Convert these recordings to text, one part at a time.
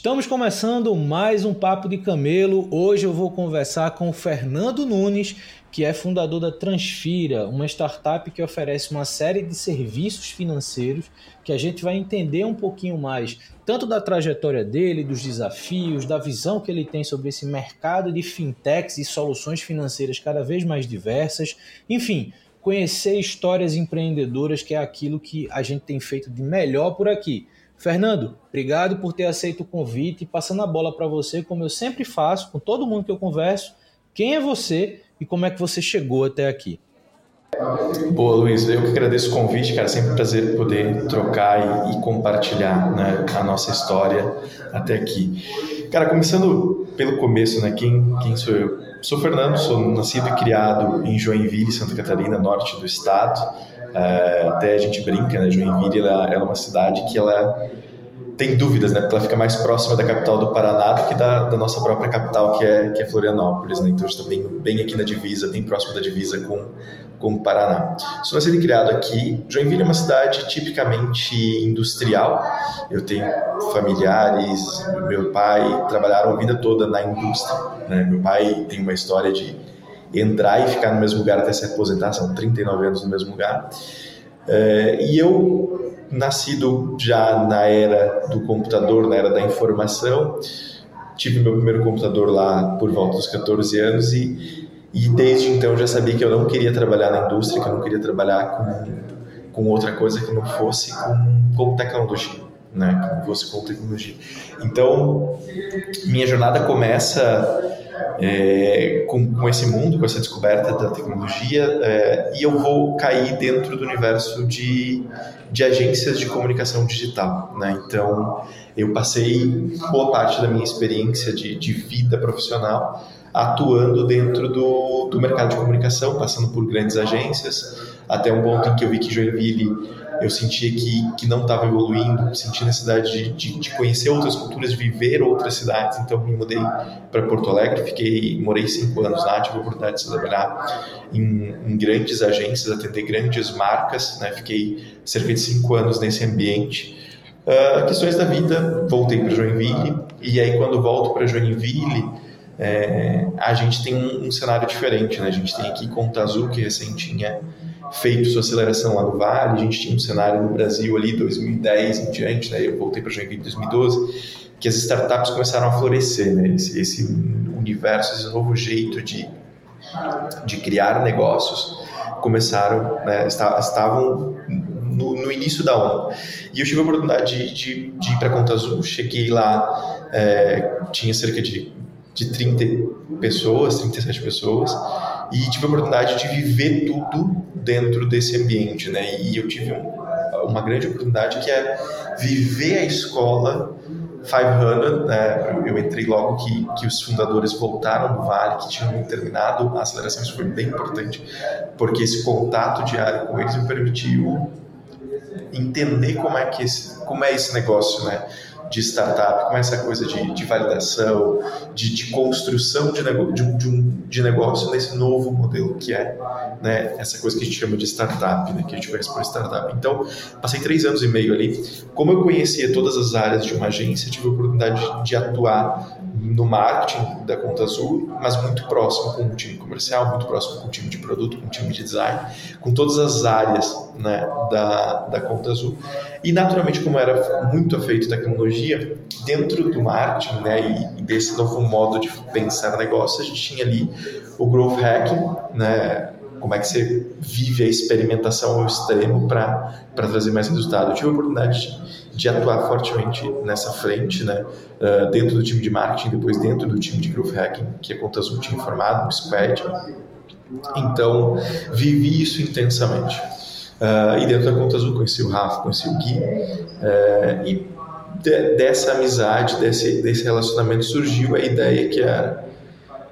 Estamos começando mais um Papo de Camelo. Hoje eu vou conversar com o Fernando Nunes, que é fundador da Transfira, uma startup que oferece uma série de serviços financeiros que a gente vai entender um pouquinho mais, tanto da trajetória dele, dos desafios, da visão que ele tem sobre esse mercado de fintechs e soluções financeiras cada vez mais diversas. Enfim, conhecer histórias empreendedoras, que é aquilo que a gente tem feito de melhor por aqui. Fernando, obrigado por ter aceito o convite passando a bola para você, como eu sempre faço com todo mundo que eu converso. Quem é você e como é que você chegou até aqui? Boa, Luiz. Eu que agradeço o convite, cara. Sempre um prazer poder trocar e, e compartilhar né, a nossa história até aqui. Cara, começando pelo começo, né? Quem, quem sou eu? Sou Fernando, sou nascido e criado em Joinville, Santa Catarina, norte do estado. É, até a gente brinca, né? Joinville ela, ela é uma cidade que ela tem dúvidas, né? Porque ela fica mais próxima da capital do Paraná do que da, da nossa própria capital, que é, que é Florianópolis, né? Então está bem, bem aqui na divisa, bem próximo da divisa com, com o Paraná. Sou nascido e criado aqui. Joinville é uma cidade tipicamente industrial. Eu tenho familiares, meu pai trabalharam a vida toda na indústria. Né? Meu pai tem uma história de entrar e ficar no mesmo lugar até se aposentar, são 39 anos no mesmo lugar. É, e eu, nascido já na era do computador, na era da informação, tive meu primeiro computador lá por volta dos 14 anos e, e desde então já sabia que eu não queria trabalhar na indústria, que eu não queria trabalhar com, com outra coisa que não fosse com, com tecnologia. Né, que fosse com tecnologia. Então, minha jornada começa é, com, com, esse mundo, com essa descoberta da tecnologia, é, e eu vou cair dentro do universo de, de agências de comunicação digital. Né? Então, eu passei boa parte da minha experiência de, de vida profissional atuando dentro do, do mercado de comunicação, passando por grandes agências, até um ponto em que eu vi que Joinville eu sentia que, que não estava evoluindo, sentia necessidade de, de, de, conhecer outras culturas, de viver outras cidades. Então, me mudei para Porto Alegre, fiquei, morei cinco anos lá, tive a oportunidade de trabalhar em, em grandes agências, atender grandes marcas, né? fiquei cerca de cinco anos nesse ambiente. Uh, questões da vida, voltei para Joinville, e aí quando volto para Joinville, é, a gente tem um, um, cenário diferente, né? A gente tem aqui Conta Azul, que recém tinha feito sua aceleração lá no Vale, a gente tinha um cenário no Brasil ali 2010 em diante, né? Eu voltei para Joinville em 2012, que as startups começaram a florescer, né? Esse, esse universo, esse novo jeito de, de criar negócios começaram, né? estavam no, no, início da onda. E eu tive a oportunidade de, de, de ir para Conta Azul, cheguei lá, é, tinha cerca de, de 30 pessoas, 37 pessoas, e tive a oportunidade de viver tudo dentro desse ambiente, né? E eu tive um, uma grande oportunidade que é viver a escola 500, né? Eu entrei logo que, que os fundadores voltaram do Vale, que tinham terminado a aceleração, isso foi bem importante, porque esse contato diário com eles me permitiu entender como é que esse, como é esse negócio, né? De startup, como é essa coisa de, de validação, de, de construção de, nego, de, de, um, de negócio nesse novo modelo que é né, essa coisa que a gente chama de startup, né, que a gente conhece por startup. Então, passei três anos e meio ali. Como eu conhecia todas as áreas de uma agência, tive a oportunidade de, de atuar no marketing da Conta Azul, mas muito próximo com o time comercial, muito próximo com o time de produto, com o time de design, com todas as áreas né, da, da Conta Azul. E, naturalmente, como era muito afeito tecnologia, dentro do marketing né, e desse novo modo de pensar negócio, a gente tinha ali o Growth Hacking, né, como é que você vive a experimentação ao extremo para trazer mais resultado. Eu tive a oportunidade de, de atuar fortemente nessa frente, né, uh, dentro do time de marketing, depois dentro do time de growth hacking, que a Conta Azul tinha formado, o Squad, Então, vivi isso intensamente. Uh, e dentro da Conta Azul conheci o Rafa, conheci o Gui, uh, e de, dessa amizade, desse, desse relacionamento surgiu a ideia que era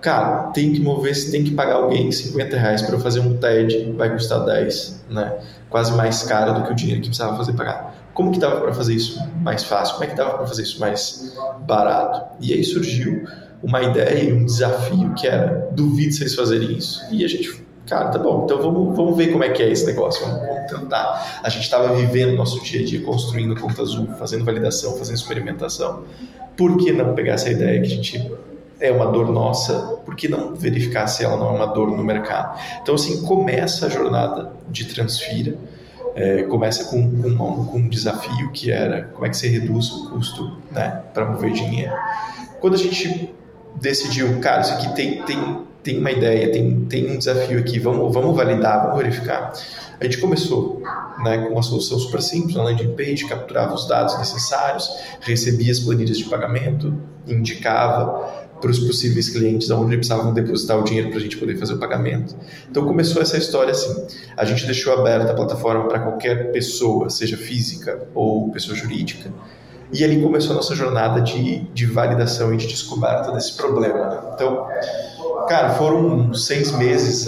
cara, tem que mover, se tem que pagar alguém 50 reais para fazer um TED, vai custar 10, né? Quase mais caro do que o dinheiro que precisava fazer pagar. Como que dava para fazer isso mais fácil? Como é que dava para fazer isso mais barato? E aí surgiu uma ideia e um desafio que era: duvide vocês fazerem isso. E a gente, cara, tá bom, então vamos, vamos ver como é que é esse negócio, vamos, tentar. A gente estava vivendo nosso dia a dia, construindo conta azul, fazendo validação, fazendo experimentação. Por que não pegar essa ideia que a gente é uma dor nossa, por que não verificar se ela não é uma dor no mercado? Então, assim, começa a jornada de Transfira, é, começa com, com, com, um desafio que era como é que você reduz o custo né, para mover dinheiro. Quando a gente decidiu, cara, isso aqui tem, tem, tem uma ideia, tem, tem um desafio aqui, vamos, vamos validar, vamos verificar. A gente começou né, com uma solução super simples, uma landing page, capturava os dados necessários, recebia as planilhas de pagamento, indicava para os possíveis clientes onde eles precisavam depositar o dinheiro para a gente poder fazer o pagamento. Então começou essa história assim. A gente deixou aberta a plataforma para qualquer pessoa, seja física ou pessoa jurídica. E ali começou a nossa jornada de, de validação e de descoberta desse problema. Né? Então, cara, foram seis meses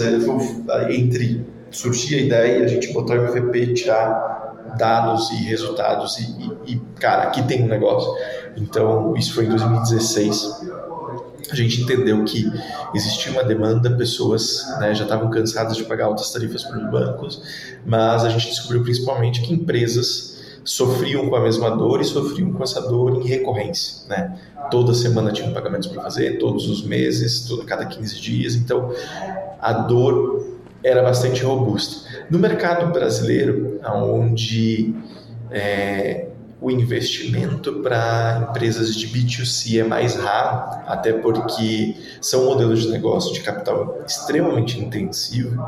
entre surgir a ideia, a gente botar o MVP, tirar dados e resultados e, e, e, cara, aqui tem um negócio. Então, isso foi em 2016 a gente entendeu que existia uma demanda, pessoas né, já estavam cansadas de pagar altas tarifas para os bancos, mas a gente descobriu principalmente que empresas sofriam com a mesma dor e sofriam com essa dor em recorrência, né? Toda semana tinham pagamentos para fazer, todos os meses, toda cada 15 dias, então a dor era bastante robusta. No mercado brasileiro, onde é, o investimento para empresas de B2C é mais raro, até porque são modelos de negócio de capital extremamente intensivo.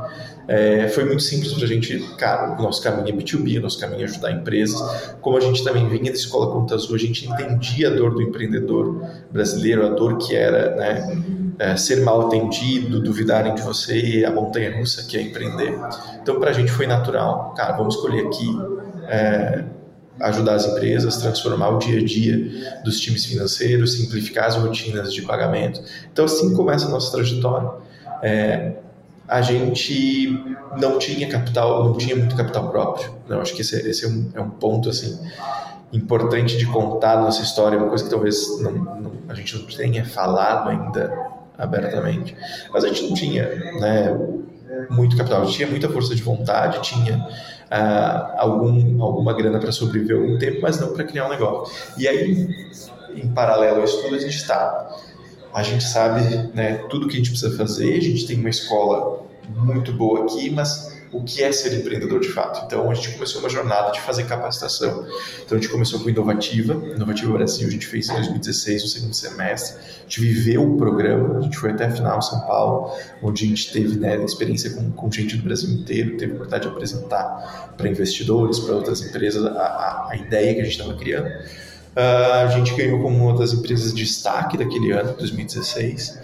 É, foi muito simples para a gente, cara, o nosso caminho é B2B, o nosso caminho é ajudar empresas. Como a gente também vinha da Escola Conta Azul, a gente entendia a dor do empreendedor brasileiro, a dor que era né, é, ser mal atendido, duvidarem de você, a montanha russa que é empreender. Então, para a gente foi natural, cara, vamos escolher aqui. É, ajudar as empresas, transformar o dia a dia dos times financeiros, simplificar as rotinas de pagamento. Então, assim começa a nossa trajetória. É, a gente não tinha capital, não tinha muito capital próprio. Não, acho que esse, é, esse é, um, é, um, ponto assim importante de contar nossa história, uma coisa que talvez não, não, a gente não tenha falado ainda abertamente. Mas a gente não tinha né, muito capital, a gente tinha muita força de vontade, tinha algum, alguma grana para sobreviver algum tempo, mas não para criar um negócio. E aí, em paralelo ao estudo, a gente está. A gente sabe né, tudo que a gente precisa fazer, a gente tem uma escola muito boa aqui, mas o que é ser empreendedor de fato. Então a gente começou uma jornada de fazer capacitação. Então a gente começou com Inovativa, Inovativa Brasil, a gente fez em 2016, no segundo semestre. A gente viveu o programa, a gente foi até a final São Paulo, onde a gente teve né, experiência com, com gente do Brasil inteiro, teve a oportunidade de apresentar para investidores, para outras empresas, a, a, a ideia que a gente estava criando. Uh, a gente ganhou como uma das empresas de destaque daquele ano, 2016.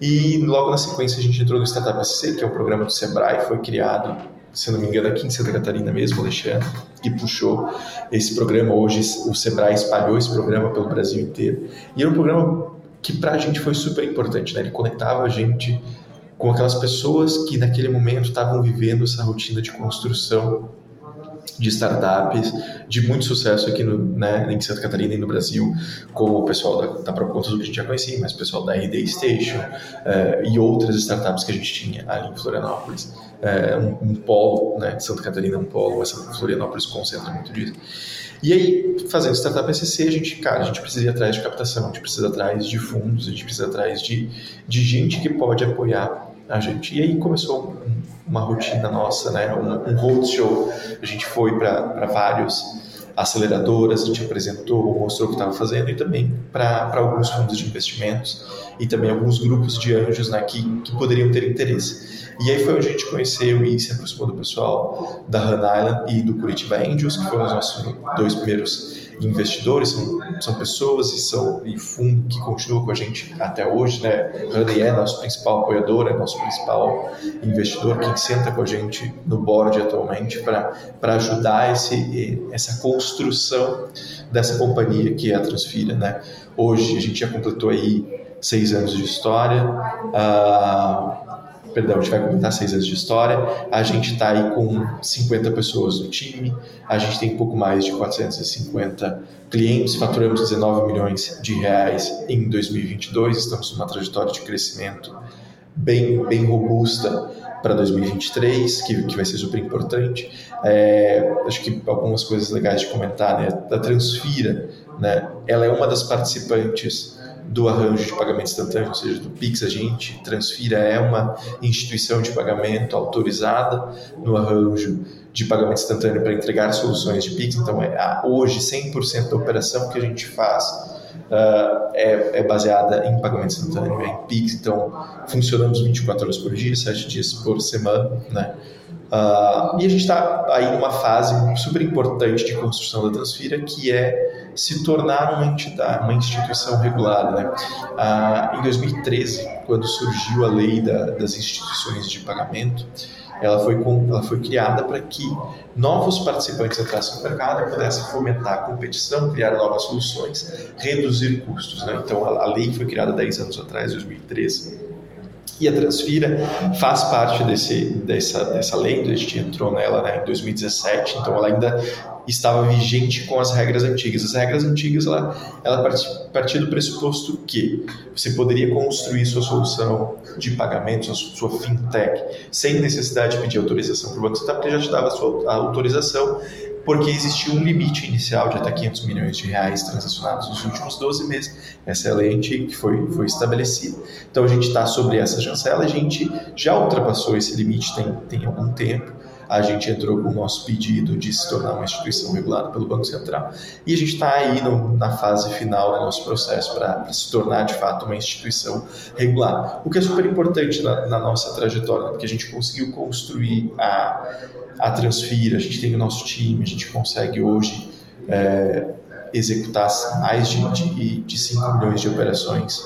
E logo na sequência a gente entrou no Startup SC, que é um programa do Sebrae, foi criado, se não me engano, aqui em Santa Catarina mesmo, Alexandre, que puxou esse programa. Hoje o Sebrae espalhou esse programa pelo Brasil inteiro. E era um programa que para a gente foi super importante, né? Ele conectava a gente com aquelas pessoas que naquele momento estavam vivendo essa rotina de construção de startups de muito sucesso aqui no, né, em Santa Catarina e no Brasil, como o pessoal da, da Contas que a gente já conhecia, mas o pessoal da RD Station uh, e outras startups que a gente tinha ali em Florianópolis. Uh, um, um, polo, né, Santa Catarina um polo, essa Florianópolis concentra muito disso. E aí, fazendo startup SCC, a gente, cara, a gente precisa ir atrás de captação, a gente precisa ir atrás de fundos, a gente precisa ir atrás de, de gente que pode apoiar a gente. E aí começou uma rotina nossa, né? um, um roadshow. A gente foi para vários aceleradoras, a gente apresentou, mostrou o que estava fazendo e também para alguns fundos de investimentos e também alguns grupos de anjos né, que, que poderiam ter interesse. E aí foi onde a gente conheceu e se aproximou do pessoal da Han Island e do Curitiba Angels, que foram os nossos dois primeiros investidores, são, são pessoas e são e fundo que continua com a gente até hoje, né? Honey é nosso principal apoiador, é nosso principal investidor, quem senta com a gente no board atualmente para ajudar esse, essa construção dessa companhia que é a Transfira, né? Hoje a gente já completou aí seis anos de história. Uh, perdão, a gente vai completar seis anos de história. A gente está aí com 50 pessoas no time, a gente tem um pouco mais de 450 clientes, faturamos 19 milhões de reais em 2022, estamos numa trajetória de crescimento bem, bem robusta para 2023, que, que vai ser super importante. É, acho que algumas coisas legais de comentar, né? Da Transfira, né? Ela é uma das participantes do arranjo de pagamento instantâneo, ou seja, do Pix, a gente transfira é uma instituição de pagamento autorizada no arranjo de pagamento instantâneo para entregar soluções de Pix. Então, é, hoje, 100% da operação que a gente faz uh, é, é, baseada em pagamento instantâneo, é em Pix. Então, funcionamos 24 horas por dia, 7 dias por semana, né? Uh, e a gente está aí numa fase super importante de construção da Transfira, que é se tornar uma entidade, uma instituição regulada. Né? Uh, em 2013, quando surgiu a lei da, das instituições de pagamento, ela foi, ela foi criada para que novos participantes entrassem no mercado e pudessem fomentar a competição, criar novas soluções, reduzir custos. Né? Então, a, a lei foi criada 10 anos atrás, 2013 e a Transfira faz parte desse, dessa, dessa lei, a gente entrou nela né, em 2017, então ela ainda estava vigente com as regras antigas. As regras antigas, ela, ela partia do pressuposto que você poderia construir sua solução de pagamentos, sua fintech, sem necessidade de pedir autorização para o Banco Central, porque já te dava a sua autorização porque existia um limite inicial de até 500 milhões de reais transacionados nos últimos 12 meses. Essa é a lei antiga que foi, foi estabelecida. Então a gente está sobre essa chancela, a gente já ultrapassou esse limite tem, tem algum tempo. A gente entrou com o nosso pedido de se tornar uma instituição regulada pelo Banco Central e a gente está aí no, na fase final do nosso processo para se tornar de fato uma instituição regulada. O que é super importante na, na nossa trajetória, porque a gente conseguiu construir a a Transfira, a gente tem o nosso time, a gente consegue hoje é, executar mais de, de, de 5 milhões de operações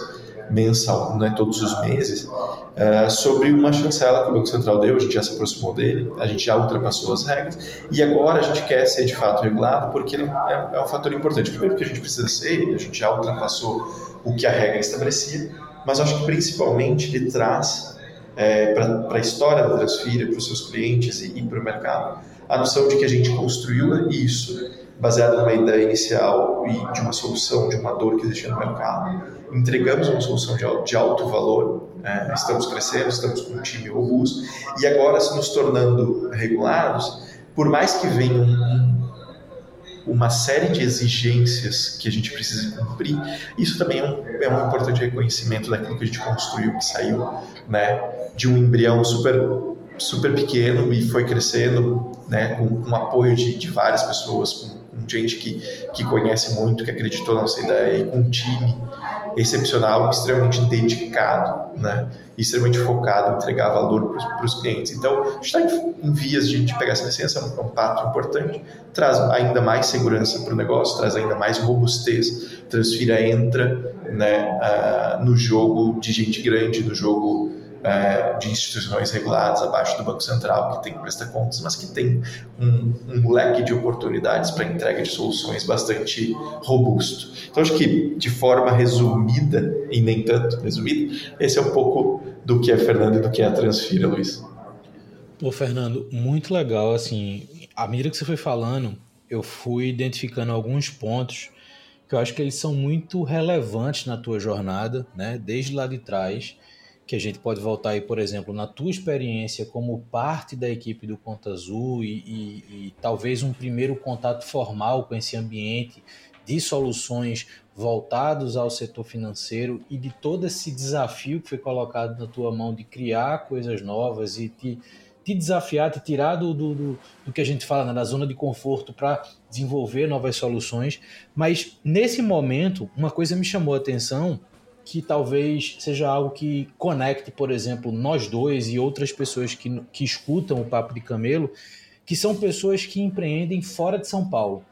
mensal, não é todos os meses, é, sobre uma chancela que o Banco Central deu, a gente já se aproximou dele, a gente já ultrapassou as regras e agora a gente quer ser de fato regulado porque é, é um fator importante. Primeiro que a gente precisa ser, a gente já ultrapassou o que a regra estabelecia, mas acho que principalmente ele traz é, para a história da Transfira, para os seus clientes e, e para o mercado, a noção de que a gente construiu isso baseado numa ideia inicial e de uma solução, de uma dor que existia no mercado. Entregamos uma solução de, alto valor, é, estamos crescendo, estamos com um time robusto e agora se nos tornando regulados, por mais que venha um, uma série de exigências que a gente precisa cumprir, isso também é um, é um importante reconhecimento daquilo que a gente construiu, que saiu né, de um embrião super super pequeno e foi crescendo né, com, com apoio de, de várias pessoas, com, com, gente que, que conhece muito, que acreditou na nossa ideia, e com um time excepcional, extremamente dedicado, né, extremamente focado em entregar valor para os clientes. Então, a gente está em, em, vias de, de, pegar essa licença, é um passo importante, traz ainda mais segurança para o negócio, traz ainda mais robustez. Transfira entra né, uh, no jogo de gente grande, no jogo uh, de instituições reguladas abaixo do Banco Central, que tem que prestar contas, mas que tem um, um leque de oportunidades para entrega de soluções bastante robusto. Então, acho que de forma resumida, e nem tanto resumida, esse é um pouco do que é Fernando e do que é a Transfira, Luiz. Pô, Fernando, muito legal. Assim, à medida que você foi falando, eu fui identificando alguns pontos que eu acho que eles são muito relevantes na tua jornada, né? Desde lá de trás, que a gente pode voltar aí, por exemplo, na tua experiência como parte da equipe do Conta Azul e, e, e talvez um primeiro contato formal com esse ambiente de soluções voltados ao setor financeiro e de todo esse desafio que foi colocado na tua mão de criar coisas novas e te, te desafiar, te tirar do, do, do, que a gente fala, né, da zona de conforto para desenvolver novas soluções. Mas nesse momento, uma coisa me chamou a atenção que talvez seja algo que conecte, por exemplo, nós dois e outras pessoas que, que escutam o Papo de Camelo, que são pessoas que empreendem fora de São Paulo.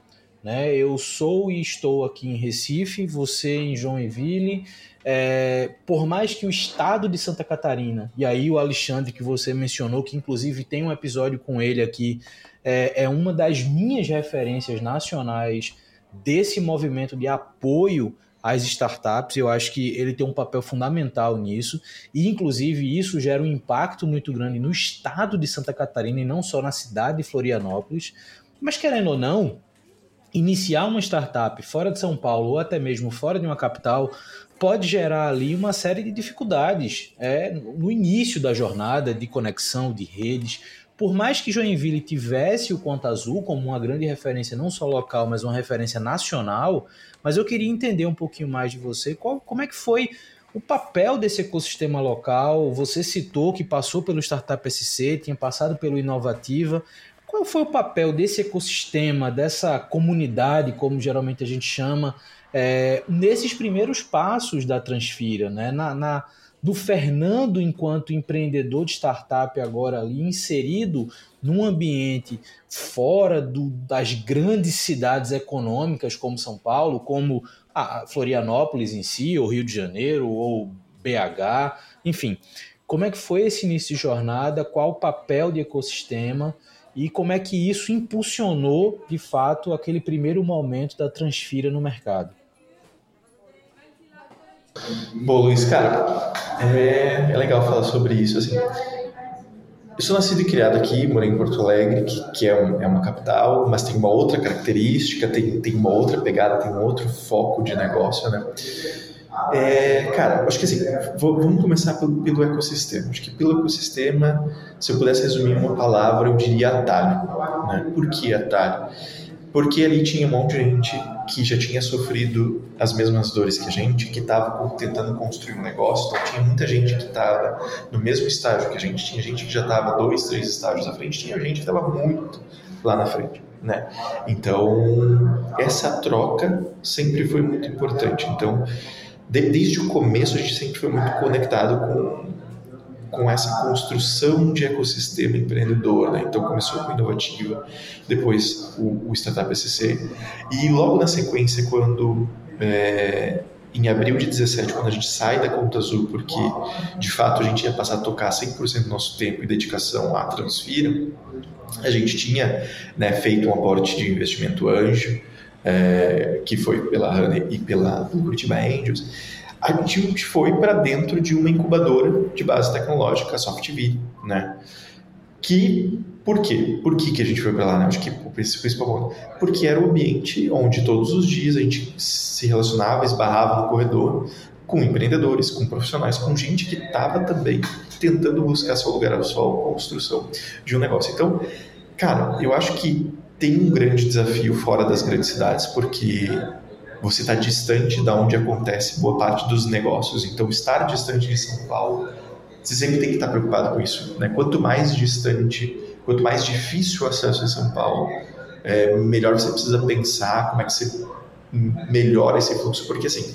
Né? Eu sou e estou aqui em Recife, você em Joinville. É, por mais que o estado de Santa Catarina, e aí o Alexandre que você mencionou, que inclusive tem um episódio com ele aqui, é, é uma das minhas referências nacionais desse movimento de apoio às startups. Eu acho que ele tem um papel fundamental nisso, e inclusive isso gera um impacto muito grande no estado de Santa Catarina e não só na cidade de Florianópolis. Mas querendo ou não, iniciar uma startup fora de São Paulo ou até mesmo fora de uma capital pode gerar ali uma série de dificuldades é, no início da jornada de conexão de redes. Por mais que Joinville tivesse o Conta Azul como uma grande referência, não só local, mas uma referência nacional, mas eu queria entender um pouquinho mais de você, qual, como é que foi o papel desse ecossistema local. Você citou que passou pelo Startup SC, tinha passado pelo Inovativa. Qual foi o papel desse ecossistema, dessa comunidade, como geralmente a gente chama, é, nesses primeiros passos da Transfira, né? Na, na, do Fernando enquanto empreendedor de startup agora ali inserido num ambiente fora do, das grandes cidades econômicas como São Paulo, como a Florianópolis em si, ou Rio de Janeiro, ou BH, enfim. Como é que foi esse início de jornada? Qual o papel de ecossistema? E como é que isso impulsionou, de fato, aquele primeiro momento da transfira no mercado? Bom, Luiz, cara, é, é legal falar sobre isso. Assim, eu sou nascido e criado aqui, morei em Porto Alegre, que, que é, um, é, uma capital, mas tem uma outra característica, tem, tem uma outra pegada, tem um outro foco de negócio, né? É, cara, acho que assim, vamos começar pelo, pelo, ecossistema. Acho que pelo ecossistema, se eu pudesse resumir uma palavra, eu diria atalho. Né? Por que atalho? Porque ali tinha um monte de gente que já tinha sofrido as mesmas dores que a gente, que estava tentando construir um negócio. Então, tinha muita gente que estava no mesmo estágio que a gente, tinha gente que já estava dois, três estágios à frente, tinha gente que estava muito lá na frente. Né? Então, essa troca sempre foi muito importante. Então, desde o começo, a gente sempre foi muito conectado com com essa construção de ecossistema empreendedor. Né? Então começou com Inovativa, depois o, o Startup SC, e logo na sequência, quando é, em abril de 17, quando a gente sai da Conta Azul, porque de fato a gente ia passar a tocar 100% do nosso tempo e dedicação à Transfira, a gente tinha né, feito um aporte de investimento anjo, é, que foi pela Honey e pela Curitiba Angels, a gente foi para dentro de uma incubadora de base tecnológica, a SoftV, né? Que, por quê? Por que, que a gente foi para lá, né? Acho que o principal ponto. Porque era o ambiente onde todos os dias a gente se relacionava, esbarrava no corredor com empreendedores, com profissionais, com gente que estava também tentando buscar seu lugar ao sol, construção de um negócio. Então, cara, eu acho que tem um grande desafio fora das grandes cidades, porque você está distante da onde acontece boa parte dos negócios. Então, estar distante de São Paulo, você sempre tem que estar preocupado com isso. Né? Quanto mais distante, quanto mais difícil o acesso a São Paulo, é, melhor você precisa pensar como é que você melhora esse fluxo. Porque, assim,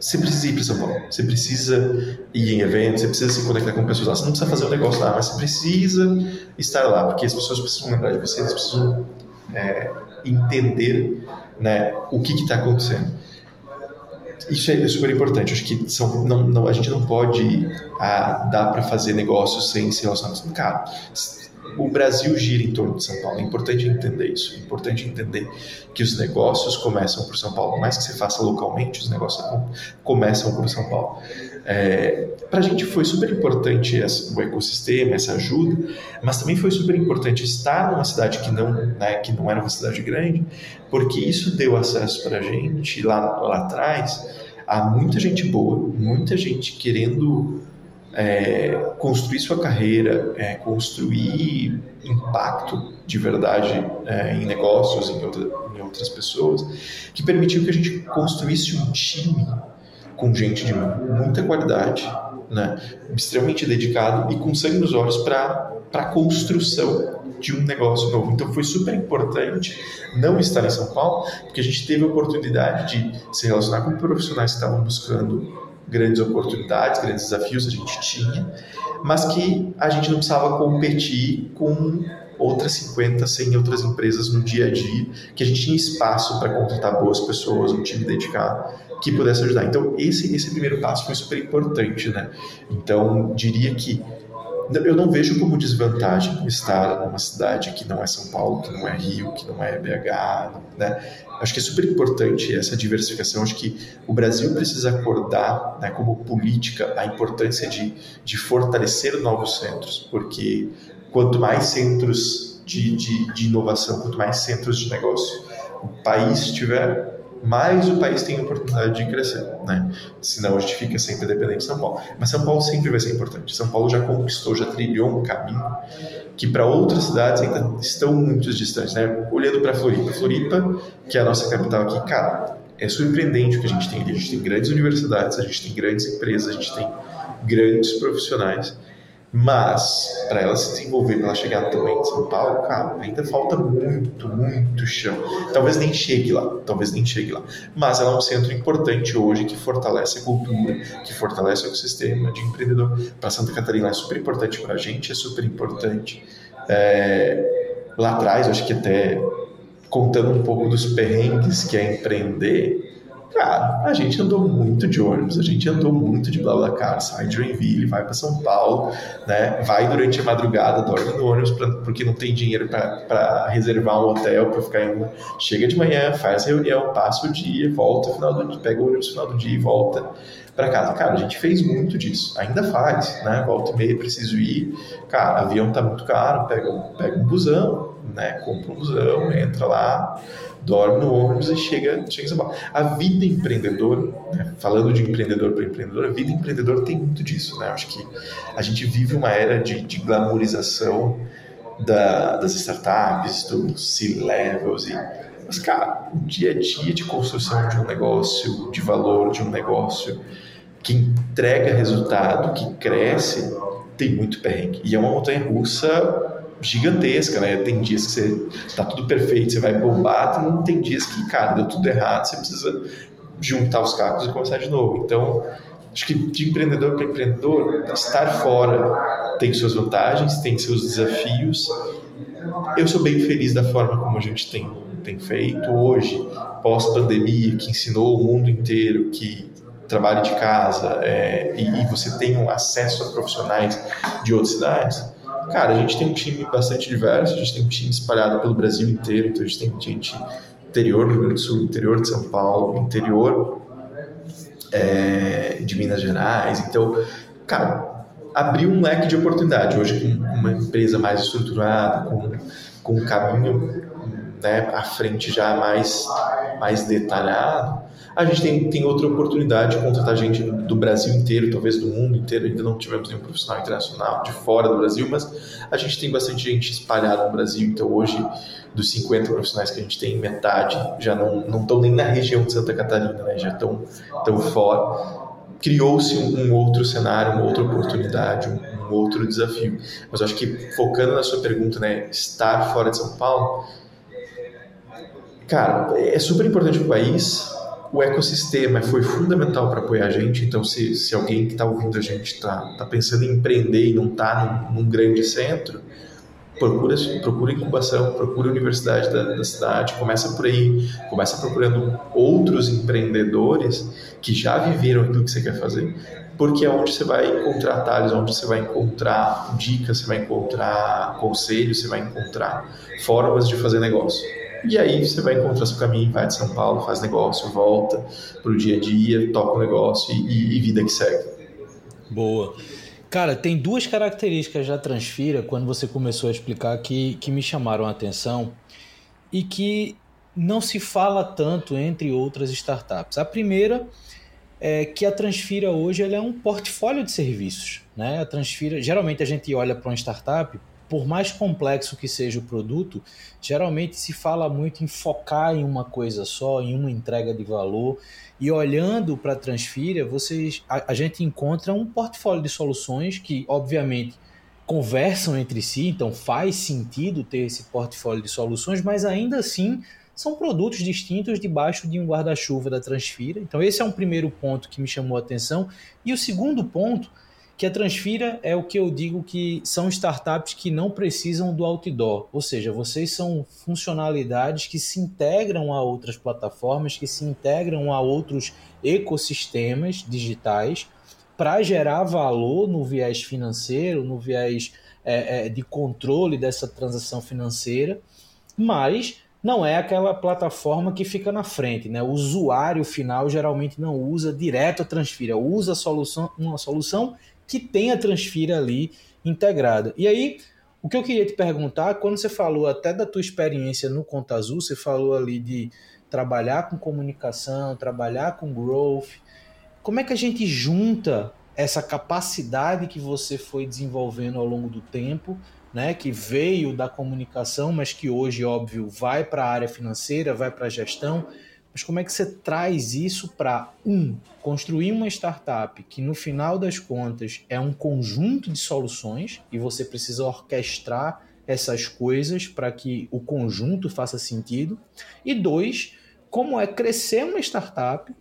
você precisa ir para São Paulo, você precisa ir em eventos, você precisa se conectar com pessoas lá. Você não precisa fazer um negócio lá, mas você precisa estar lá, porque as pessoas precisam lembrar de você, eles precisam é, entender né, o que está acontecendo. Isso é super importante. Acho que são, não, não, a gente não pode ah, dar para fazer negócios sem se relacionar com Cara, o Brasil gira em torno de São Paulo. É importante entender isso. É importante entender que os negócios começam por São Paulo. Mais que você faça localmente, os negócios começam por São Paulo. É, para a gente foi super importante o ecossistema, essa ajuda, mas também foi super importante estar numa cidade que não, né, que não era uma cidade grande, porque isso deu acesso para a gente lá, lá atrás a muita gente boa, muita gente querendo é, construir sua carreira, é, construir impacto de verdade é, em negócios, em, outra, em outras pessoas, que permitiu que a gente construísse um time com gente de muita qualidade, né, extremamente dedicado e com sangue nos olhos para a construção de um negócio novo. Então foi super importante não estar em São Paulo, porque a gente teve a oportunidade de se relacionar com profissionais que estavam buscando grandes oportunidades, grandes desafios, a gente tinha, mas que a gente não precisava competir com outras 50, 100 outras empresas no dia a dia, que a gente tinha espaço para contratar boas pessoas, um time dedicado que pudesse ajudar. Então, esse, esse primeiro passo foi super importante, né? Então, diria que eu não vejo como desvantagem estar numa cidade que não é São Paulo, que não é Rio, que não é BH, né? Acho que é super importante essa diversificação. Acho que o Brasil precisa acordar, né, como política, a importância de, de fortalecer novos centros, porque quanto mais centros de, de, de inovação, quanto mais centros de negócio o país tiver, mais o país tem oportunidade de crescer, né? Senão a gente fica sempre dependente de São Paulo. Mas São Paulo sempre vai ser importante. São Paulo já conquistou, já trilhou um caminho que para outras cidades ainda estão muito distantes, né? Olhando para Floripa, Floripa, que é a nossa capital aqui, cara, é surpreendente o que a gente tem ali. A gente tem grandes universidades, a gente tem grandes empresas, a gente tem grandes profissionais. Mas, para ela se desenvolver, para ela chegar também em São Paulo, cara, ainda falta muito, muito chão. Talvez nem chegue lá, talvez nem chegue lá. Mas ela é um centro importante hoje que fortalece a cultura, que fortalece o ecossistema de empreendedor. Para Santa Catarina é super importante para a gente, é super importante. É... Lá atrás, acho que até contando um pouco dos perrengues que é empreender, Cara, a gente andou muito de ônibus, a gente andou muito de BlaBlaCar, sai de Joinville, vai para São Paulo, né? Vai durante a madrugada, dorme no ônibus pra, porque não tem dinheiro para reservar um hotel para ficar em Chega de manhã, faz reunião, passa o dia, volta final do dia, pega o ônibus no final do dia e volta para casa. Cara, a gente fez muito disso, ainda faz, né? Volta e meia, preciso ir. Cara, avião tá muito caro, pega, pega um busão, né? Compra um busão, entra lá dorme no ônibus e chega, chega em São Paulo. A vida empreendedora, né, falando de empreendedor para empreendedor, a vida empreendedora tem muito disso. Né? Acho que a gente vive uma era de, de glamorização da, das startups, dos C-levels e mas, cara, o dia a dia de construção de um negócio, de valor de um negócio, que entrega resultado, que cresce, tem muito perrengue. E é uma montanha russa gigantesca, né? Tem dias que você tá tudo perfeito, você vai bombar, não tem dias que, cara, deu tudo errado, você precisa juntar os cacos e começar de novo. Então, acho que de empreendedor para empreendedor, estar fora tem suas vantagens, tem seus desafios. Eu sou bem feliz da forma como a gente tem, tem feito hoje, pós-pandemia, que ensinou o mundo inteiro que trabalhe de casa é, e, e você tem um acesso a profissionais de outras cidades Cara, a gente tem um time bastante diverso, a gente tem um time espalhado pelo Brasil inteiro, então a gente tem gente interior do Rio Grande do Sul, interior de São Paulo, interior é, de Minas Gerais. Então, cara, abriu um leque de oportunidade. Hoje, com uma empresa mais estruturada, com, com um caminho né, à frente já mais, mais detalhado, a gente tem, tem outra oportunidade de contratar gente do Brasil inteiro, talvez do mundo inteiro. Ainda não tivemos nenhum profissional internacional de fora do Brasil, mas a gente tem bastante gente espalhada no Brasil. Então, hoje, dos 50 profissionais que a gente tem, metade já não estão nem na região de Santa Catarina, né? já estão tão fora. Criou-se um, outro cenário, uma outra oportunidade, um, um outro desafio. Mas eu acho que, focando na sua pergunta, né, estar fora de São Paulo, cara, é super importante para o país o ecossistema foi fundamental para apoiar a gente. Então, se, se alguém que está ouvindo a gente está tá pensando em empreender e não está num, num, grande centro, procura, procura incubação, procura a universidade da, da, cidade, começa por aí, começa procurando outros empreendedores que já viveram aquilo que você quer fazer, porque é onde você vai encontrar atalhos, onde você vai encontrar dicas, você vai encontrar conselhos, você vai encontrar formas de fazer negócio. E aí você vai encontrar seu caminho, vai de São Paulo, faz negócio, volta para o dia a dia, toca o negócio e, e vida que segue. Boa. Cara, tem duas características da Transfira, quando você começou a explicar, que, que me chamaram a atenção e que não se fala tanto entre outras startups. A primeira é que a Transfira hoje ela é um portfólio de serviços. Né? A Transfira, geralmente a gente olha para uma startup por mais complexo que seja o produto, geralmente se fala muito em focar em uma coisa só, em uma entrega de valor. E olhando para a Transfira, vocês, a, a, gente encontra um portfólio de soluções que, obviamente, conversam entre si, então faz sentido ter esse portfólio de soluções, mas ainda assim são produtos distintos debaixo de um guarda-chuva da Transfira. Então, esse é um primeiro ponto que me chamou a atenção. E o segundo ponto que a Transfira é o que eu digo que são startups que não precisam do outdoor, ou seja, vocês são funcionalidades que se integram a outras plataformas, que se integram a outros ecossistemas digitais para gerar valor no viés financeiro, no viés é, é, de controle dessa transação financeira, mas não é aquela plataforma que fica na frente, né? O usuário final geralmente não usa direto a Transfira, usa a solução, uma solução que tem a Transfira ali integrada. E aí, o que eu queria te perguntar, quando você falou até da tua experiência no Conta Azul, você falou ali de trabalhar com comunicação, trabalhar com growth. Como é que a gente junta essa capacidade que você foi desenvolvendo ao longo do tempo, né, que veio da comunicação, mas que hoje, óbvio, vai para a área financeira, vai para a gestão, mas como é que você traz isso para, um, construir uma startup que no final das contas é um conjunto de soluções e você precisa orquestrar essas coisas para que o conjunto faça sentido. E dois, como é crescer uma startup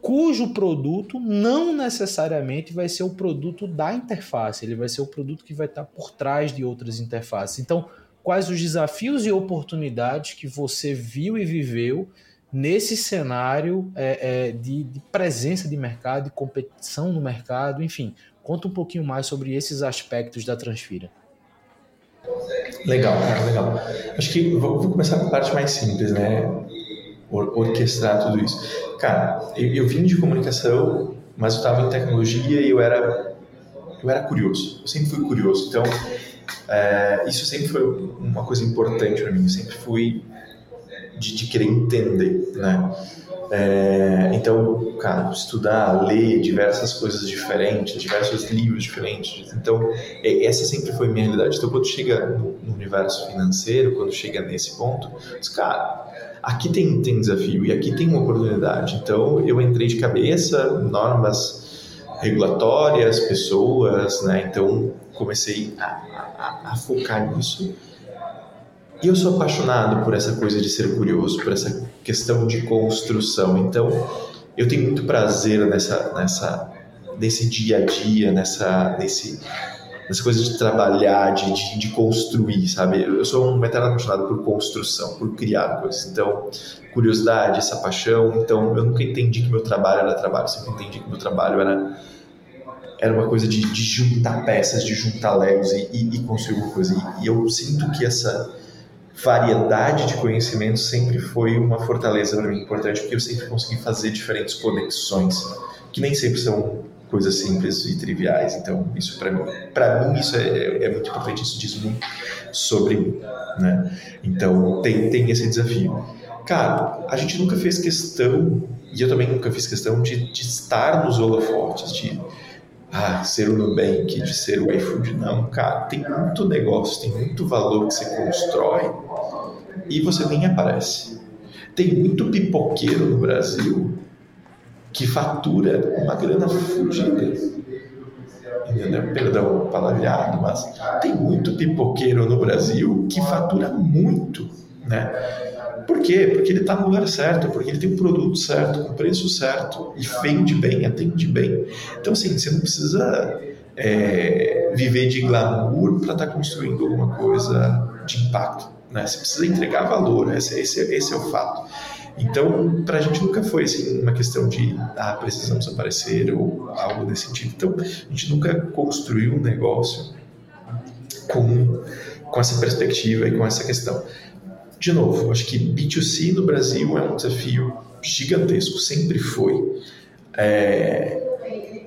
cujo produto não necessariamente vai ser o produto da interface, ele vai ser o produto que vai estar por trás de outras interfaces. Então, quais os desafios e oportunidades que você viu e viveu nesse cenário é, é, de, de, presença de mercado, de competição no mercado, enfim. Conta um pouquinho mais sobre esses aspectos da Transfira. Legal, cara, legal. Acho que vou, vou começar com a parte mais simples, né? Or, orquestrar tudo isso. Cara, eu, eu vim de comunicação, mas eu estava em tecnologia e eu era, eu era curioso. Eu sempre fui curioso. Então, é, isso sempre foi uma coisa importante para mim. Eu sempre fui de, de querer entender, né? É, então, cara, estudar, ler diversas coisas diferentes, diversos livros diferentes. Então, é, essa sempre foi minha realidade. Então, quando chega no, no universo financeiro, quando chega nesse ponto, diz, cara, aqui tem, tem desafio e aqui tem uma oportunidade. Então, eu entrei de cabeça, normas regulatórias, pessoas, né? Então, comecei a, a, a focar nisso e eu sou apaixonado por essa coisa de ser curioso, por essa questão de construção. Então, eu tenho muito prazer nessa, nessa, nesse dia a dia, nessa, nesse, nessa coisa de trabalhar, de, de, de construir, sabe? Eu sou um eterno apaixonado por construção, por criar coisas. Então, curiosidade, essa paixão. Então, eu nunca entendi que meu trabalho era trabalho, eu sempre entendi que meu trabalho era era uma coisa de, de juntar peças, de juntar legos e, e, e construir uma coisa. E, e eu sinto que essa variedade de conhecimento sempre foi uma fortaleza para mim importante, porque eu sempre consegui fazer diferentes conexões, que nem sempre são coisas simples e triviais. Então, isso para mim, para mim isso é, é, é, muito importante, isso diz muito sobre mim, né? Então, tem tem esse desafio. Cara, a gente nunca fez questão, e eu também nunca fiz questão de, de estar nos holofotes, de ah, ser o Nubank, de ser o iFood. Não, cara, tem muito negócio, tem muito valor que você constrói e você nem aparece. Tem muito pipoqueiro no Brasil que fatura uma grana fodida. Entendeu? Perdão o palavreado, mas tem muito pipoqueiro no Brasil que fatura muito, né? Por quê? Porque ele está no lugar certo, porque ele tem o um produto certo, com o preço certo, e vende bem, atende bem. Então, assim, você não precisa é, viver de glamour para estar tá construindo alguma coisa de impacto. Né? Você precisa entregar valor, esse, esse, esse é o fato. Então, para a gente nunca foi assim, uma questão de ah, precisamos aparecer ou algo desse sentido. Então, a gente nunca construiu um negócio com, com essa perspectiva e com essa questão. De novo, acho que B2C no Brasil é um desafio gigantesco, sempre foi. É,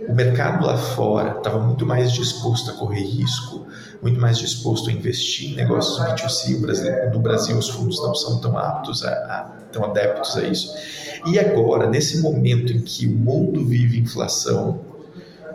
o mercado lá fora estava muito mais disposto a correr risco, muito mais disposto a investir em negócios B2C. Brasil, no Brasil, os fundos não são tão aptos, a, a, tão adeptos a isso. E agora, nesse momento em que o mundo vive inflação,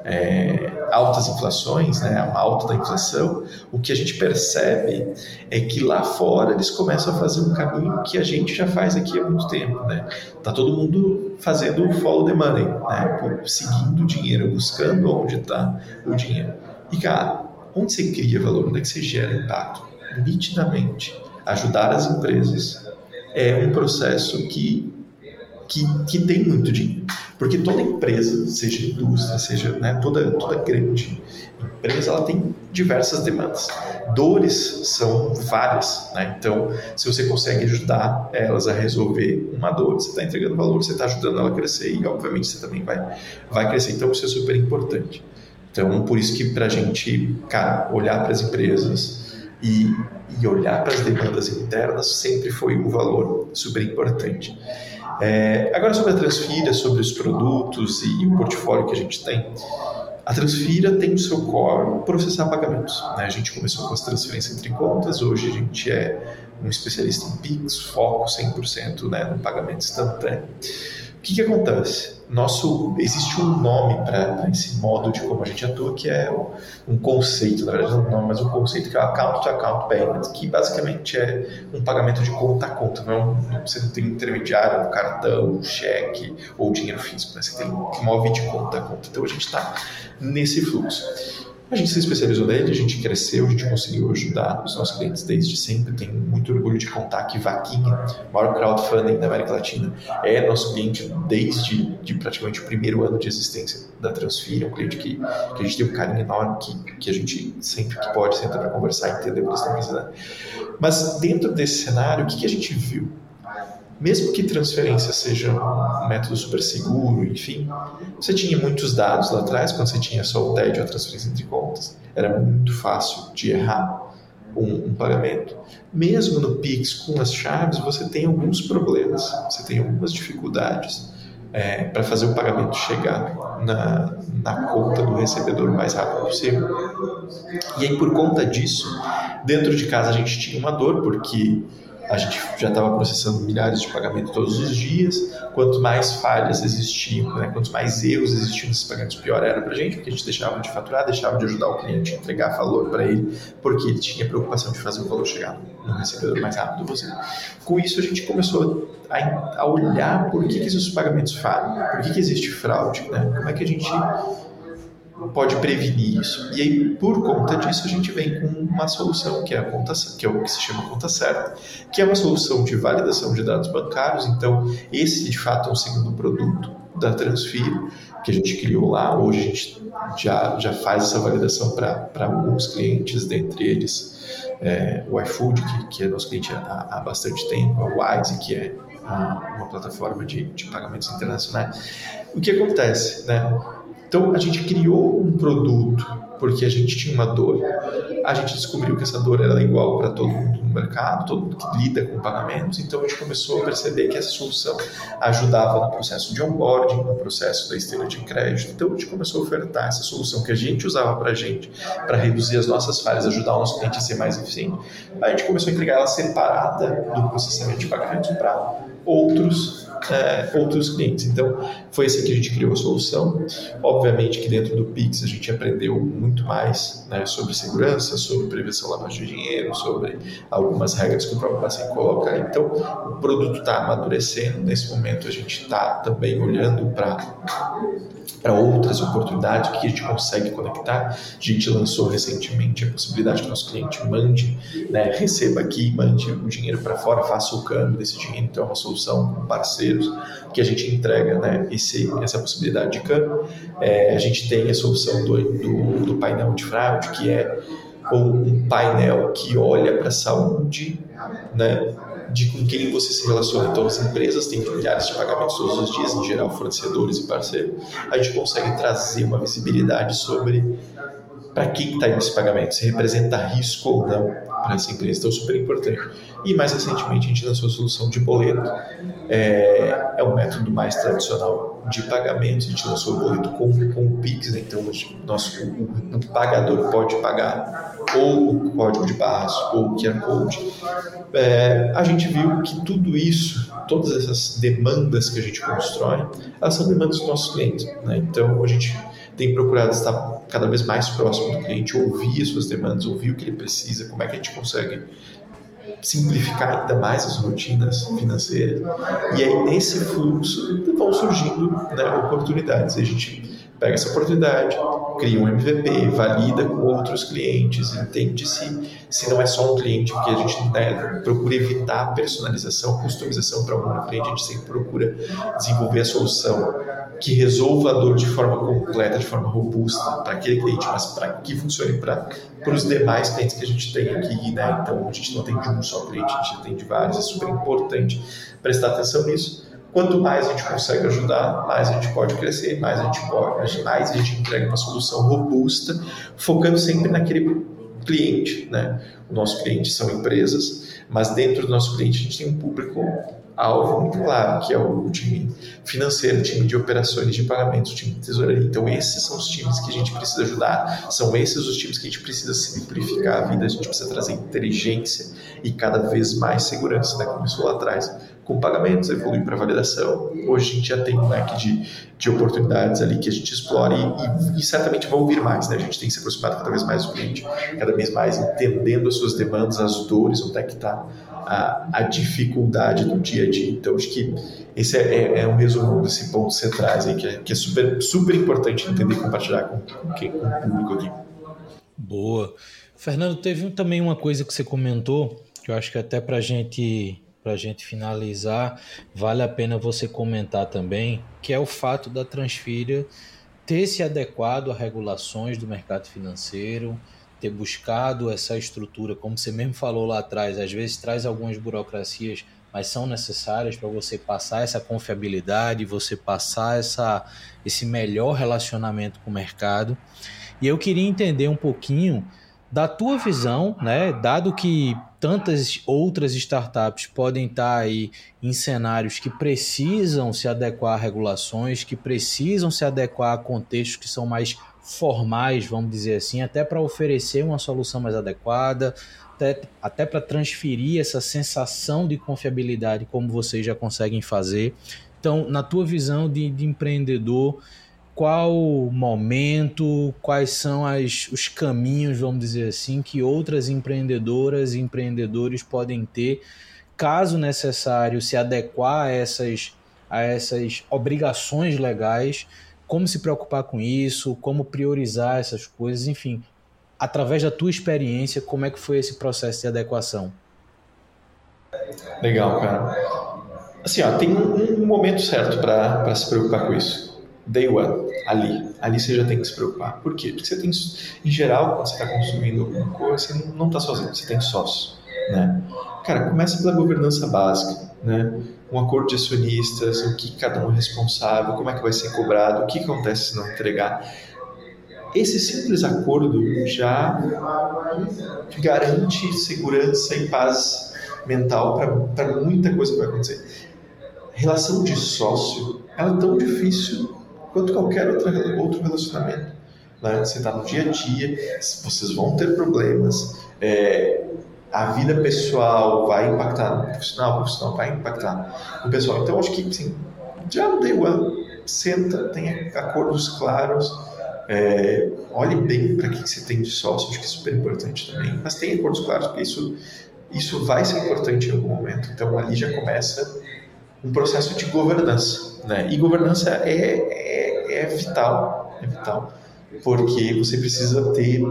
é, altas inflações, né, uma alta da inflação, o que a gente percebe é que lá fora eles começam a fazer um caminho que a gente já faz aqui há muito tempo, né? Tá todo mundo fazendo follow the money, né? Seguindo o dinheiro, buscando onde está o dinheiro. E cara, onde você cria valor, onde é que você gera impacto? Nitidamente, ajudar as empresas é um processo que que, que tem muito dinheiro. Porque toda empresa, seja indústria, seja né, toda, toda grande empresa, ela tem diversas demandas. Dores são várias, né? então se você consegue ajudar elas a resolver uma dor, você está entregando valor, você está ajudando ela a crescer e obviamente você também vai, vai crescer. Então isso é super importante. Então por isso que para a gente, cara, olhar para as empresas e, e olhar para as demandas internas sempre foi um valor super importante. É, agora sobre a Transfira, sobre os produtos e o portfólio que a gente tem. A Transfira tem o seu core processar pagamentos. Né? A gente começou com as transferências entre contas, hoje a gente é um especialista em PIX, foco 100% né, no pagamento instantâneo. Que, que acontece? nosso existe um nome para esse modo de como a gente atua que é um conceito, na verdade não é um nome, mas um conceito que é o account to account payment, que basicamente é um pagamento de conta a conta, não, é um, você não tem intermediário, um cartão, um cheque ou dinheiro físico, né? você tem move de conta a conta. Então a gente está nesse fluxo. A gente se especializou nele, a gente cresceu, a gente conseguiu ajudar os nossos clientes desde sempre. Tenho muito orgulho de contar que Vaquinha, maior crowdfunding da América Latina, é nosso cliente desde de praticamente o primeiro ano de existência da Transfira. É um cliente que, que a gente tem um carinho enorme, que, que a gente sempre que pode senta para conversar e entender o que eles estão precisando. Mas dentro desse cenário, o que, que a gente viu? Mesmo que transferência seja um método super seguro, enfim, você tinha muitos dados lá atrás, quando você tinha só o TED ou a transferência entre contas, era muito fácil de errar um, um, pagamento. Mesmo no Pix, com as chaves, você tem alguns problemas, você tem algumas dificuldades é, para fazer o pagamento chegar na, na conta do recebedor o mais rápido possível. E aí, por conta disso, dentro de casa a gente tinha uma dor, porque a gente já estava processando milhares de pagamentos todos os dias. Quanto mais falhas existiam, né, quanto mais erros existiam nesses pagamentos, pior era para a gente, porque a gente deixava de faturar, deixava de ajudar o cliente a entregar valor para ele, porque ele tinha preocupação de fazer o valor chegar no recebedor mais rápido possível. Com isso, a gente começou a, a olhar por que, que esses pagamentos falham, por que, que existe fraude, né? como é que a gente pode prevenir isso. E aí, por conta disso, a gente vem com uma solução que é a conta, que é o que se chama conta certa, que é uma solução de validação de dados bancários. Então, esse de fato é um segundo produto da Transfiro que a gente criou lá. Hoje a gente já, já faz essa validação para alguns clientes, dentre eles é, o iFood, que, que é nosso cliente há, há bastante tempo, a Wise, que é uma plataforma de, de pagamentos internacionais. O que acontece, né? Então a gente criou um produto porque a gente tinha uma dor. A gente descobriu que essa dor era igual para todo mundo no mercado, todo mundo que lida com pagamentos. Então a gente começou a perceber que essa solução ajudava no processo de onboarding, no processo da esteira de crédito. Então a gente começou a ofertar essa solução que a gente usava para a gente, para reduzir as nossas falhas, ajudar o nosso cliente a ser mais eficiente. A gente começou a entregar ela separada do processamento de pagamentos para outros é, outros clientes. Então, foi assim que a gente criou a solução. Obviamente que dentro do Pix a gente aprendeu muito mais né, sobre segurança, sobre prevenção lavagem de dinheiro, sobre algumas regras que o próprio Bacen coloca. Então, o produto está amadurecendo. Nesse momento, a gente está também olhando para para outras oportunidades que a gente consegue conectar. A gente lançou recentemente a possibilidade que o nosso cliente mande, né, receba aqui, mande o dinheiro para fora, faça o câmbio desse dinheiro. Então é uma solução com parceiros que a gente entrega né, esse, essa possibilidade de câmbio. É, a gente tem a solução do, do, do painel de fraude, que é um painel que olha para a saúde né, de com quem você se relaciona. Então, as empresas têm milhares de pagamentos todos os dias, em geral, fornecedores e parceiros. A gente consegue trazer uma visibilidade sobre para quem está indo esse pagamento, se representa risco ou não para essa empresa. Então, super importante. E mais recentemente, a gente lançou a solução de boleto. É, é um método mais tradicional de pagamento. A gente lançou o boleto com, com o Pix, né? então nosso, o, o pagador pode pagar ou o código de barras ou o QR Code, é, a gente viu que tudo isso, todas essas demandas que a gente constrói, elas são demandas dos nossos clientes. Né? Então, a gente tem procurado estar cada vez mais próximo do cliente, ouvir as suas demandas, ouvir o que ele precisa, como é que a gente consegue simplificar ainda mais as rotinas financeiras. E aí, nesse fluxo, vão surgindo né, oportunidades. A gente pega essa oportunidade, cria um MVP, valida com outros clientes, entende se, se não é só um cliente, porque a gente né, procura evitar personalização, customização para um cliente, a gente sempre procura desenvolver a solução que resolva a dor de forma completa, de forma robusta para aquele cliente, mas para que funcione para os demais clientes que a gente tem aqui, né? Então a gente não tem de um só cliente, a gente tem de vários, é super importante prestar atenção nisso Quanto mais a gente consegue ajudar, mais a gente pode crescer, mais a gente pode, mais a gente entrega uma solução robusta, focando sempre naquele cliente, né? O nosso cliente são empresas, mas dentro do nosso cliente a gente tem um público alvo muito claro, que é o time financeiro, time de operações de pagamentos, time de tesouraria. Então, esses são os times que a gente precisa ajudar, são esses os times que a gente precisa simplificar a vida, a gente precisa trazer inteligência e cada vez mais segurança, né? Começou lá atrás com pagamentos, evolui para validação. Hoje a gente já tem um leque de, de oportunidades ali que a gente explora e, e, e, certamente vão vir mais. Né? A gente tem se aproximado cada vez mais do cliente, cada vez mais entendendo as suas demandas, as dores, onde é que está a, a, dificuldade do dia a dia. Então, acho que esse é, é, é um resumo desse ponto centrais aí, que é, que é super, super importante entender e compartilhar com, com, com o público aqui. Boa. Fernando, teve também uma coisa que você comentou, que eu acho que até para gente a gente finalizar, vale a pena você comentar também, que é o fato da Transfira ter se adequado a regulações do mercado financeiro, ter buscado essa estrutura, como você mesmo falou lá atrás, às vezes traz algumas burocracias, mas são necessárias para você passar essa confiabilidade, você passar essa, esse melhor relacionamento com o mercado. E eu queria entender um pouquinho da tua visão, né, dado que tantas outras startups podem estar aí em cenários que precisam se adequar a regulações, que precisam se adequar a contextos que são mais formais, vamos dizer assim, até para oferecer uma solução mais adequada, até, até para transferir essa sensação de confiabilidade como vocês já conseguem fazer. Então, na tua visão de, de empreendedor, qual momento, quais são as, os caminhos, vamos dizer assim, que outras empreendedoras e empreendedores podem ter, caso necessário, se adequar a essas, a essas obrigações legais, como se preocupar com isso, como priorizar essas coisas, enfim, através da tua experiência, como é que foi esse processo de adequação? Legal, cara. Assim, ó, tem um, um momento certo para se preocupar com isso day one, ali. Ali você já tem que se preocupar. Por quê? Porque você tem, em geral, quando você está consumindo alguma coisa, você não está sozinho, você tem sócio, né? Cara, começa pela governança básica, né? Um acordo de acionistas, o que cada um é responsável, como é que vai ser cobrado, o que acontece se não entregar. Esse simples acordo já garante segurança e paz mental para muita coisa que vai acontecer. Relação de sócio ela é tão difícil quanto qualquer outra, outro relacionamento. Né? Você está no dia a dia, vocês vão ter problemas, é, a vida pessoal vai impactar no profissional, o profissional vai impactar no pessoal. Então, acho que assim, já no day one, senta, tenha acordos claros, é, olhe bem para que você tem de sócio, acho que é super importante também, mas tenha acordos claros, porque isso, isso vai ser importante em algum momento. Então, ali já começa um processo de governança. Né? E governança é, é vital, é vital, porque você precisa ter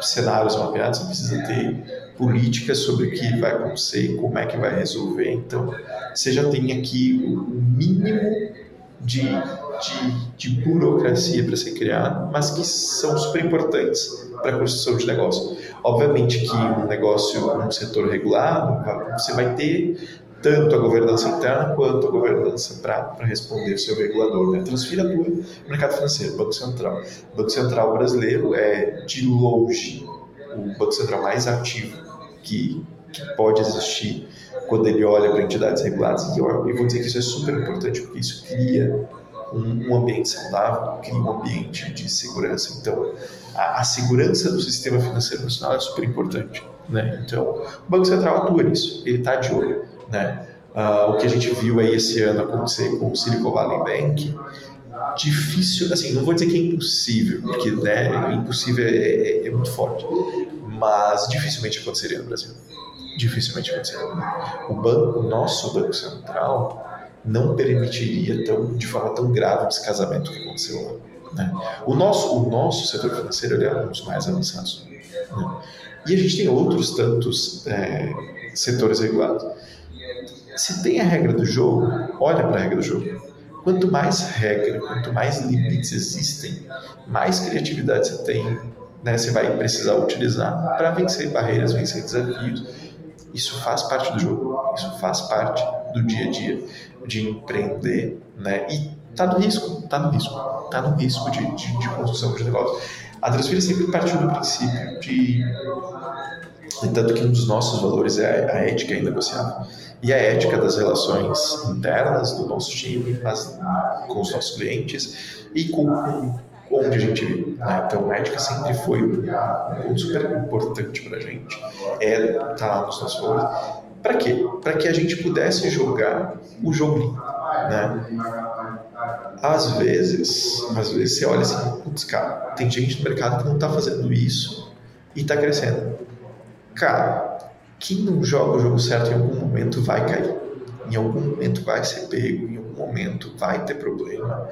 cenários mapeados, você precisa ter políticas sobre o que vai acontecer, como é que vai resolver. Então, você já tem aqui o mínimo de, de, de burocracia para ser criado, mas que são super importantes para a construção de negócio. Obviamente que um negócio, um setor regulado, você vai ter tanto a governança interna quanto a governança para responder o seu regulador. Né? Transfira para o mercado financeiro, Banco Central. O Banco Central brasileiro é, de longe, o Banco Central mais ativo que, que pode existir quando ele olha para entidades reguladas. E eu, eu, vou dizer que isso é super importante, porque isso cria um, um ambiente saudável, cria um ambiente de segurança. Então, a, a segurança do sistema financeiro nacional é super importante. Né? Então, o Banco Central atua nisso, ele está de olho. Né? Uh, o que a gente viu aí esse ano acontecer com o Silicon Valley Bank, difícil, assim, não vou dizer que é impossível, porque né, impossível é, é, é muito forte, mas dificilmente aconteceria no Brasil. Dificilmente aconteceria. O banco, o nosso Banco Central, não permitiria tão, de forma tão grave esse casamento que aconteceu lá. Né? O, nosso, o nosso setor financeiro é um dos mais avançados. Né? E a gente tem outros tantos é, setores regulados. Se tem a regra do jogo, olha para a regra do jogo. Quanto mais regra, quanto mais limites existem, mais criatividade você tem, né, você vai precisar utilizar para vencer barreiras, vencer desafios. Isso faz parte do jogo, isso faz parte do dia a dia de empreender, né? E tá no risco, tá no risco, tá no risco de, de, de construção de negócio. A Transfira sempre partiu do princípio de, tanto que um dos nossos valores é a ética inegociável e a ética das relações internas do nosso time, as, com os nossos clientes e com onde a gente vive. Né? Então, a ética sempre foi um, ponto super importante para a gente, é estar tá lá nos nossos valores. Para quê? Para que a gente pudesse jogar o jogo limpo. Né? Às vezes, às vezes você olha assim, putz, cara, tem gente no mercado que não está fazendo isso e está crescendo. Cara, quem não joga o jogo certo em algum momento vai cair. Em algum momento vai ser pego, momento vai ter problema.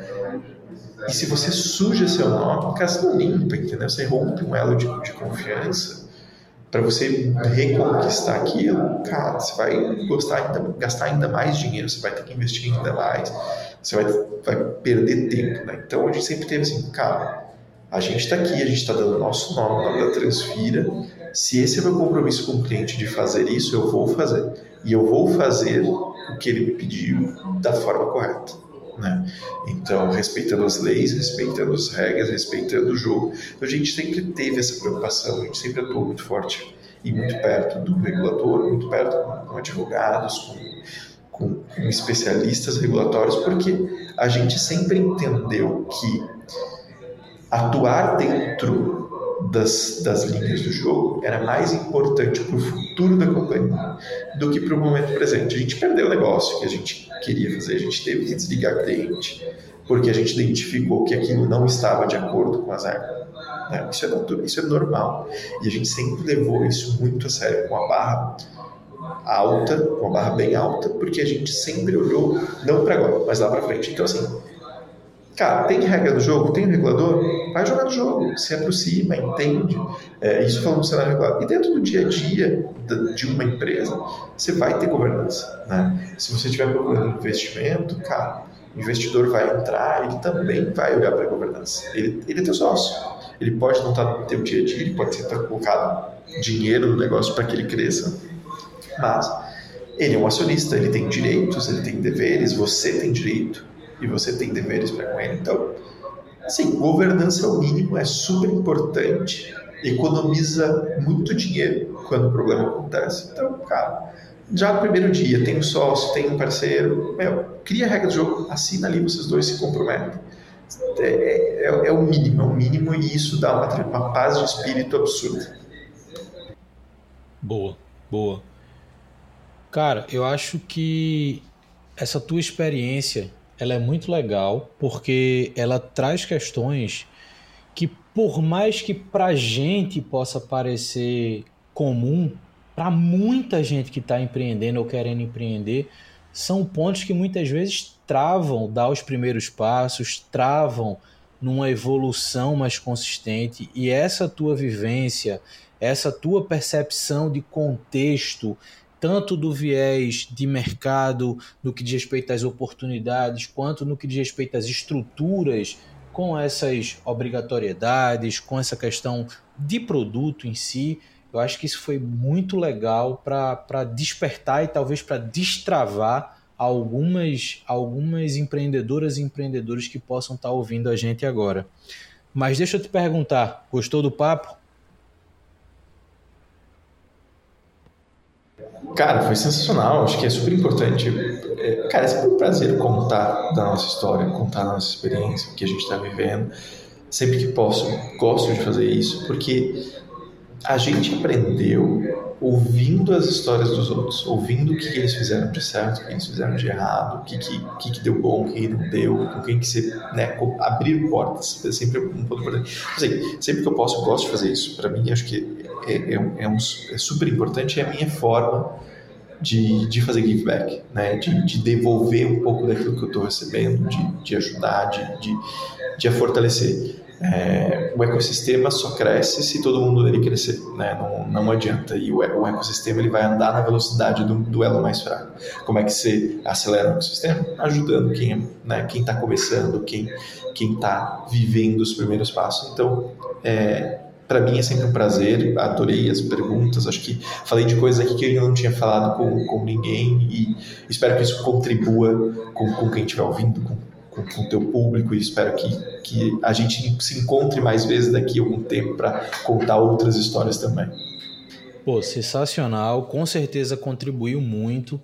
E se você suja seu nome, cara, você não limpa, entendeu? Você rompe um elo de, de confiança para você reconquistar aquilo, cara, você vai gostar ainda, gastar ainda mais dinheiro, você vai ter que investir ainda mais, você vai, vai perder tempo, né? Então a gente sempre teve assim, cara, a gente está aqui, a gente está dando nosso nome, o nome da Transfira, se esse é meu compromisso com o cliente de fazer isso, eu vou fazer. E eu vou fazer o que ele me pediu da forma correta. Né? Então, respeitando as leis, respeitando as regras, respeitando o jogo. Então, a gente sempre teve essa preocupação, a gente sempre atuou muito forte e muito perto do regulador, muito perto com advogados, com, com, com especialistas regulatórios, porque a gente sempre entendeu que atuar dentro das, das linhas do jogo era mais importante para o futuro da companhia do que para o momento presente. A gente perdeu o negócio que a gente queria fazer, a gente teve que desligar cliente porque a gente identificou que aquilo não estava de acordo com as regras. Né? Isso, é, isso é normal. E a gente sempre levou isso muito a sério, com a barra alta, com a barra bem alta, porque a gente sempre olhou, não para agora, mas lá para frente. Então, assim, Cara, tem regra do jogo? Tem um regulador? Vai jogar no jogo, se aproxima, entende. É, isso falando do cenário regulado. E dentro do dia a dia de uma empresa, você vai ter governança. Né? Se você estiver procurando investimento, cara, o investidor vai entrar, ele também vai olhar para a governança. Ele, ele é teu sócio. Ele pode não estar no teu dia a dia, ele pode ter colocado dinheiro no negócio para que ele cresça, mas ele é um acionista, ele tem direitos, ele tem deveres, você tem direito e você tem deveres para com ele. Então, assim, governança é o mínimo, é super importante, economiza muito dinheiro quando o problema acontece. Então, cara, já no primeiro dia, tem um sócio, tem um parceiro, meu, cria a regra do jogo, assina ali, vocês dois se comprometem. É, é, é, é o mínimo, é o mínimo e isso dá uma, uma paz de espírito absurda. Boa, boa. Cara, eu acho que essa tua experiência ela é muito legal porque ela traz questões que, por mais que para gente possa parecer comum, para muita gente que está empreendendo ou querendo empreender, são pontos que muitas vezes travam dar os primeiros passos, travam numa evolução mais consistente. E essa tua vivência, essa tua percepção de contexto, tanto do viés de mercado, no que diz respeito às oportunidades, quanto no que diz respeito às estruturas, com essas obrigatoriedades, com essa questão de produto em si. Eu acho que isso foi muito legal para despertar e talvez para destravar algumas, algumas empreendedoras e empreendedores que possam estar ouvindo a gente agora. Mas deixa eu te perguntar, gostou do papo? Cara, foi sensacional. Acho que é super importante. É, cara, é sempre um prazer contar da nossa história, contar da nossa experiência, o que a gente está vivendo. Sempre que posso, gosto de fazer isso, porque a gente aprendeu ouvindo as histórias dos outros, ouvindo o que, que eles fizeram de certo, o que eles fizeram de errado, o que, que, que, que deu bom, o que não deu, com quem que você né, abrir portas. É sempre um ponto importante. Assim, sempre que eu posso, eu gosto de fazer isso. Para mim, acho que é, é, é, um, é super importante, é a minha forma de, de fazer give back, né? de, de devolver um pouco daquilo que eu estou recebendo, de, de ajudar, de, de, de fortalecer. É, o ecossistema só cresce se todo mundo dele crescer, né? não, não adianta. E o, o ecossistema ele vai andar na velocidade do, do elo mais fraco. Como é que você acelera o ecossistema? Ajudando quem né? está começando, quem está vivendo os primeiros passos. Então, é, para mim é sempre um prazer, adorei as perguntas, acho que falei de coisas aqui que eu não tinha falado com, com ninguém e espero que isso contribua com, com quem estiver ouvindo, com, com, o teu público e espero que, que a gente se encontre mais vezes daqui a algum tempo para contar outras histórias também. Pô, sensacional, com certeza contribuiu muito.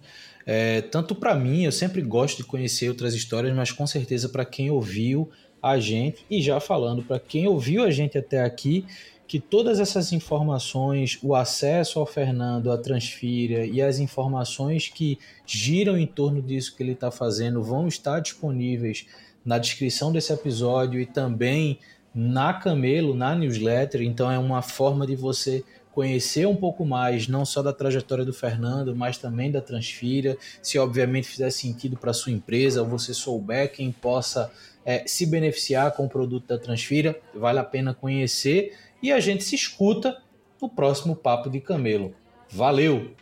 É, tanto para mim, eu sempre gosto de conhecer outras histórias, mas com certeza para quem ouviu a gente, e já falando para quem ouviu a gente até aqui, que todas essas informações, o acesso ao Fernando, a Transfira e as informações que giram em torno disso que ele está fazendo vão estar disponíveis na descrição desse episódio e também na Camelo, na newsletter. Então é uma forma de você conhecer um pouco mais, não só da trajetória do Fernando, mas também da Transfira. Se obviamente fizer sentido para sua empresa, ou você souber quem possa é, se beneficiar com o produto da Transfira, vale a pena conhecer e a gente se escuta no próximo Papo de Camelo. Valeu!